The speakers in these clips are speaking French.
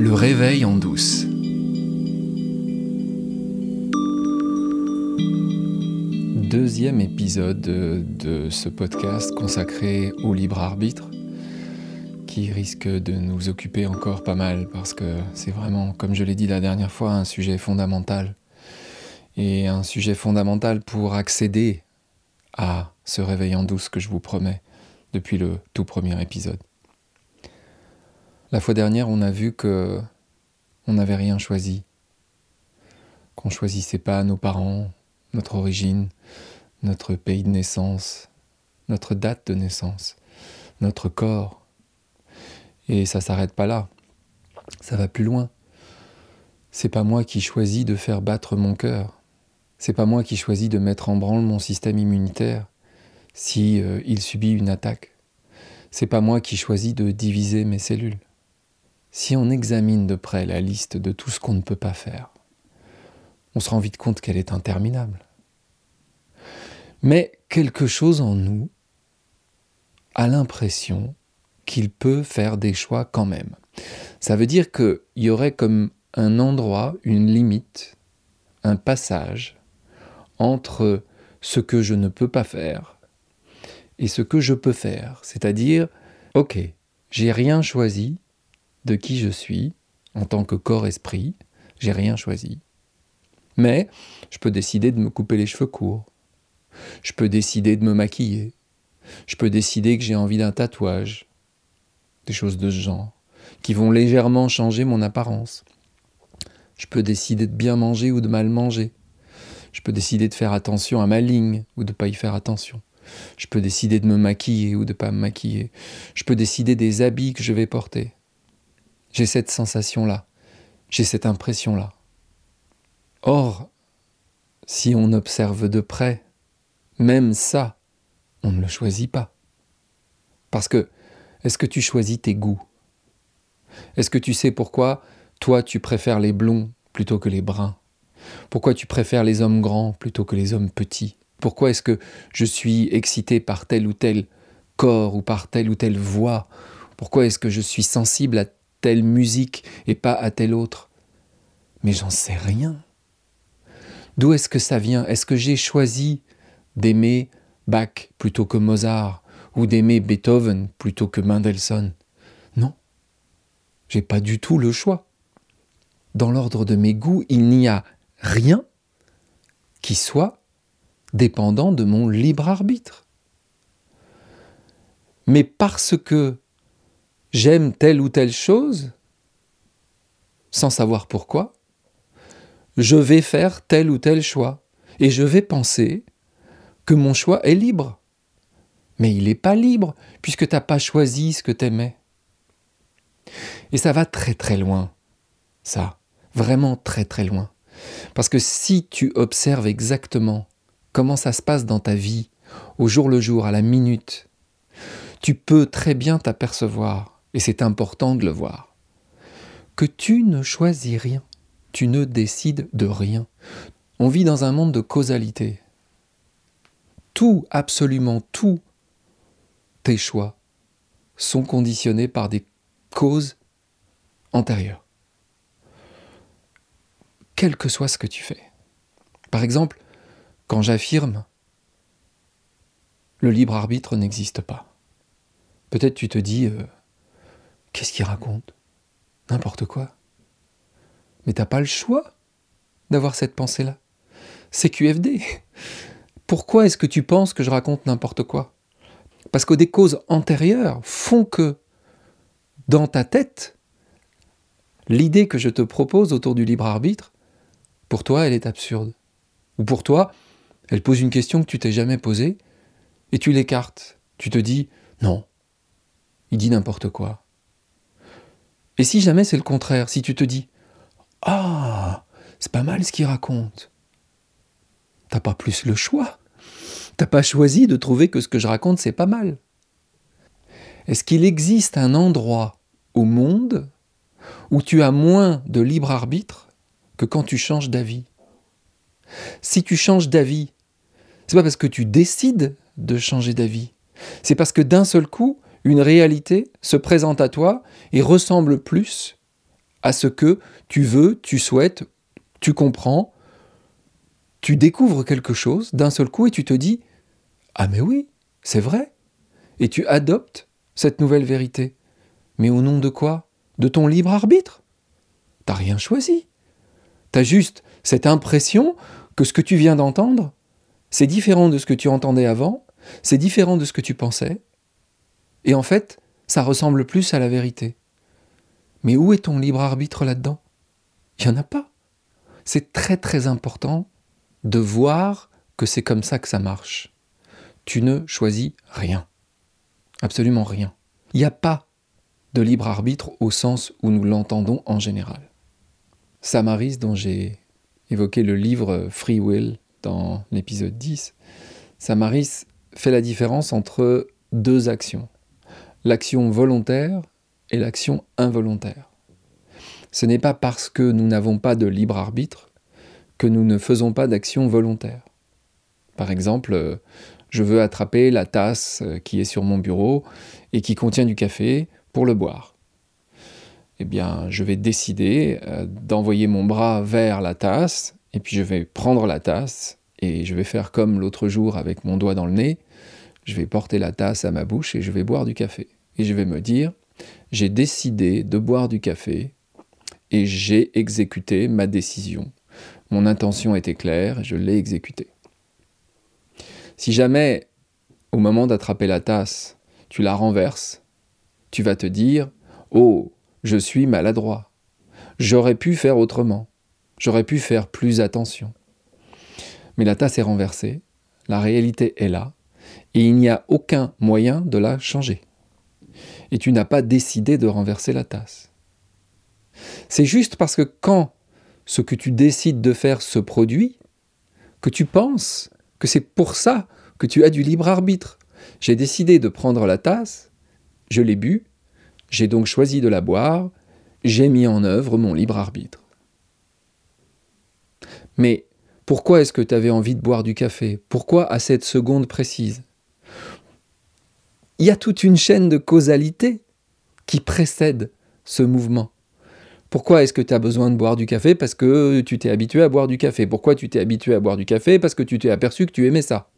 Le réveil en douce. Deuxième épisode de ce podcast consacré au libre arbitre qui risque de nous occuper encore pas mal parce que c'est vraiment, comme je l'ai dit la dernière fois, un sujet fondamental. Et un sujet fondamental pour accéder à ce réveil en douce que je vous promets depuis le tout premier épisode. La fois dernière, on a vu que on n'avait rien choisi, qu'on choisissait pas nos parents, notre origine, notre pays de naissance, notre date de naissance, notre corps. Et ça s'arrête pas là. Ça va plus loin. C'est pas moi qui choisis de faire battre mon cœur. C'est pas moi qui choisis de mettre en branle mon système immunitaire si euh, il subit une attaque. C'est pas moi qui choisis de diviser mes cellules. Si on examine de près la liste de tout ce qu'on ne peut pas faire, on se rend vite compte qu'elle est interminable. Mais quelque chose en nous a l'impression qu'il peut faire des choix quand même. Ça veut dire qu'il y aurait comme un endroit, une limite, un passage entre ce que je ne peux pas faire et ce que je peux faire. C'est-à-dire, ok, j'ai rien choisi de qui je suis en tant que corps-esprit, j'ai rien choisi. Mais je peux décider de me couper les cheveux courts. Je peux décider de me maquiller. Je peux décider que j'ai envie d'un tatouage. Des choses de ce genre, qui vont légèrement changer mon apparence. Je peux décider de bien manger ou de mal manger. Je peux décider de faire attention à ma ligne ou de ne pas y faire attention. Je peux décider de me maquiller ou de ne pas me maquiller. Je peux décider des habits que je vais porter. J'ai cette sensation-là. J'ai cette impression-là. Or, si on observe de près, même ça, on ne le choisit pas. Parce que, est-ce que tu choisis tes goûts? Est-ce que tu sais pourquoi toi tu préfères les blonds plutôt que les bruns? Pourquoi tu préfères les hommes grands plutôt que les hommes petits? Pourquoi est-ce que je suis excité par tel ou tel corps ou par telle ou telle voix? Pourquoi est-ce que je suis sensible à telle musique et pas à telle autre Mais j'en sais rien. D'où est-ce que ça vient? Est-ce que j'ai choisi d'aimer Bach plutôt que Mozart ou d'aimer Beethoven plutôt que Mendelssohn? Non. J'ai pas du tout le choix. Dans l'ordre de mes goûts, il n'y a rien qui soit dépendant de mon libre arbitre. Mais parce que j'aime telle ou telle chose, sans savoir pourquoi, je vais faire tel ou tel choix. Et je vais penser que mon choix est libre. Mais il n'est pas libre, puisque tu n'as pas choisi ce que tu aimais. Et ça va très très loin, ça, vraiment très très loin. Parce que si tu observes exactement comment ça se passe dans ta vie, au jour le jour, à la minute, tu peux très bien t'apercevoir et c'est important de le voir, que tu ne choisis rien, tu ne décides de rien. On vit dans un monde de causalité. Tout, absolument tout, tes choix sont conditionnés par des causes antérieures. Quel que soit ce que tu fais. Par exemple, quand j'affirme le libre arbitre n'existe pas. Peut-être tu te dis euh, Qu'est-ce qu'il raconte? N'importe quoi. Mais t'as pas le choix d'avoir cette pensée-là. C'est QFD. Pourquoi est-ce que tu penses que je raconte n'importe quoi? Parce que des causes antérieures font que, dans ta tête, l'idée que je te propose autour du libre arbitre, pour toi, elle est absurde. Ou pour toi, elle pose une question que tu t'es jamais posée, et tu l'écartes. Tu te dis, non, il dit n'importe quoi. Et si jamais c'est le contraire, si tu te dis Ah, c'est pas mal ce qu'il raconte, t'as pas plus le choix. T'as pas choisi de trouver que ce que je raconte c'est pas mal. Est-ce qu'il existe un endroit au monde où tu as moins de libre arbitre que quand tu changes d'avis? Si tu changes d'avis, c'est pas parce que tu décides de changer d'avis, c'est parce que d'un seul coup, une réalité se présente à toi et ressemble plus à ce que tu veux, tu souhaites, tu comprends, tu découvres quelque chose d'un seul coup et tu te dis Ah mais oui, c'est vrai. Et tu adoptes cette nouvelle vérité. Mais au nom de quoi? De ton libre arbitre T'as rien choisi. T'as juste cette impression que ce que tu viens d'entendre, c'est différent de ce que tu entendais avant, c'est différent de ce que tu pensais, et en fait, ça ressemble plus à la vérité. Mais où est ton libre arbitre là-dedans? Il n'y en a pas. C'est très très important de voir que c'est comme ça que ça marche. Tu ne choisis rien. Absolument rien. Il n'y a pas de libre arbitre au sens où nous l'entendons en général. Samaris, dont j'ai évoqué le livre Free Will dans l'épisode 10, Samaris fait la différence entre deux actions, l'action volontaire l'action involontaire. Ce n'est pas parce que nous n'avons pas de libre arbitre que nous ne faisons pas d'action volontaire. Par exemple, je veux attraper la tasse qui est sur mon bureau et qui contient du café pour le boire. Eh bien, je vais décider euh, d'envoyer mon bras vers la tasse, et puis je vais prendre la tasse, et je vais faire comme l'autre jour avec mon doigt dans le nez, je vais porter la tasse à ma bouche et je vais boire du café. Et je vais me dire, j'ai décidé de boire du café et j'ai exécuté ma décision. Mon intention était claire, je l'ai exécutée. Si jamais, au moment d'attraper la tasse, tu la renverses, tu vas te dire, oh, je suis maladroit. J'aurais pu faire autrement. J'aurais pu faire plus attention. Mais la tasse est renversée, la réalité est là, et il n'y a aucun moyen de la changer. Et tu n'as pas décidé de renverser la tasse. C'est juste parce que quand ce que tu décides de faire se produit, que tu penses que c'est pour ça que tu as du libre arbitre. J'ai décidé de prendre la tasse, je l'ai bu, j'ai donc choisi de la boire, j'ai mis en œuvre mon libre arbitre. Mais pourquoi est-ce que tu avais envie de boire du café? Pourquoi à cette seconde précise? Il y a toute une chaîne de causalité qui précède ce mouvement. Pourquoi est-ce que tu as besoin de boire du café Parce que tu t'es habitué à boire du café. Pourquoi tu t'es habitué à boire du café Parce que tu t'es aperçu que tu aimais ça.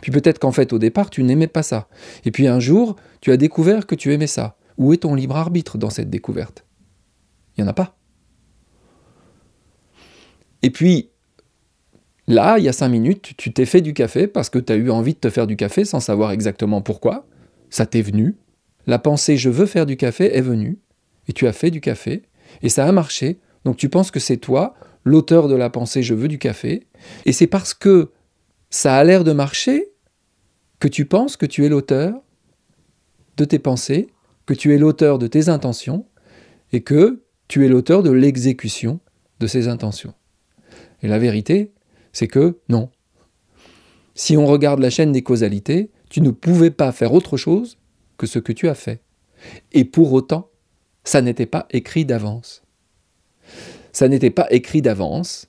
Puis peut-être qu'en fait au départ tu n'aimais pas ça. Et puis un jour tu as découvert que tu aimais ça. Où est ton libre arbitre dans cette découverte? Il n'y en a pas. Et puis, là, il y a cinq minutes, tu t'es fait du café parce que tu as eu envie de te faire du café sans savoir exactement pourquoi. Ça t'est venu. La pensée je veux faire du café est venue. Et tu as fait du café. Et ça a marché. Donc tu penses que c'est toi, l'auteur de la pensée je veux du café. Et c'est parce que ça a l'air de marcher que tu penses que tu es l'auteur de tes pensées que tu es l'auteur de tes intentions et que tu es l'auteur de l'exécution de ces intentions. Et la vérité, c'est que non. Si on regarde la chaîne des causalités, tu ne pouvais pas faire autre chose que ce que tu as fait. Et pour autant, ça n'était pas écrit d'avance. Ça n'était pas écrit d'avance.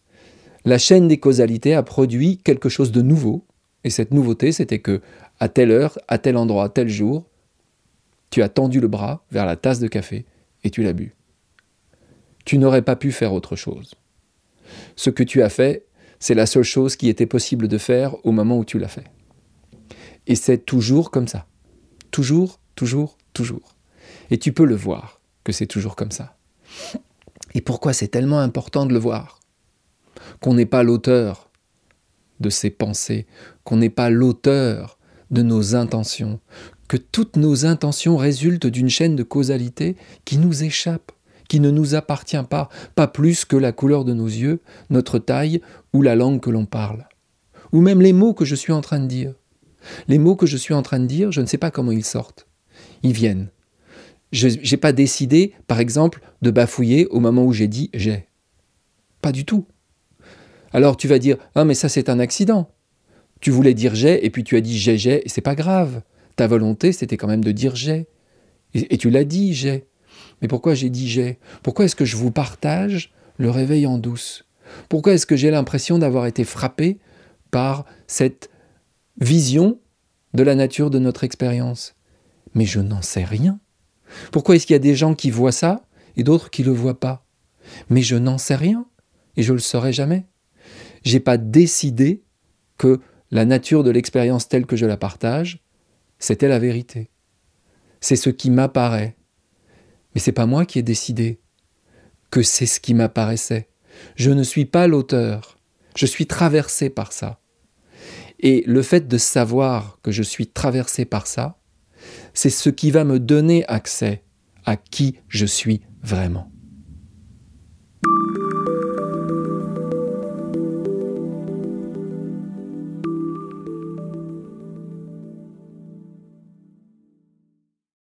La chaîne des causalités a produit quelque chose de nouveau. Et cette nouveauté, c'était que, à telle heure, à tel endroit, tel jour, tu as tendu le bras vers la tasse de café et tu l'as bu. Tu n'aurais pas pu faire autre chose. Ce que tu as fait, c'est la seule chose qui était possible de faire au moment où tu l'as fait. Et c'est toujours comme ça. Toujours, toujours, toujours. Et tu peux le voir que c'est toujours comme ça. Et pourquoi c'est tellement important de le voir? Qu'on n'est pas l'auteur de ces pensées, qu'on n'est pas l'auteur de nos intentions, que toutes nos intentions résultent d'une chaîne de causalité qui nous échappe, qui ne nous appartient pas, pas plus que la couleur de nos yeux, notre taille ou la langue que l'on parle, ou même les mots que je suis en train de dire. Les mots que je suis en train de dire, je ne sais pas comment ils sortent. Ils viennent. Je n'ai pas décidé, par exemple, de bafouiller au moment où j'ai dit j'ai. Pas du tout. Alors tu vas dire Ah, mais ça c'est un accident. Tu voulais dire j'ai et puis tu as dit j'ai, j'ai, et c'est pas grave. Ta volonté, c'était quand même de dire j'ai. Et, tu l'as dit, j'ai. Mais pourquoi j'ai dit j'ai? Pourquoi est-ce que je vous partage le réveil en douce? Pourquoi est-ce que j'ai l'impression d'avoir été frappé par cette vision de la nature de notre expérience Mais je n'en sais rien. Pourquoi est-ce qu'il y a des gens qui voient ça et d'autres qui ne le voient pas? Mais je n'en sais rien et je ne le saurai jamais. J'ai pas décidé que la nature de l'expérience telle que je la partage, c'était la vérité. C'est ce qui m'apparaît. Mais c'est pas moi qui ai décidé que c'est ce qui m'apparaissait. Je ne suis pas l'auteur. Je suis traversé par ça. Et le fait de savoir que je suis traversé par ça, c'est ce qui va me donner accès à qui je suis vraiment.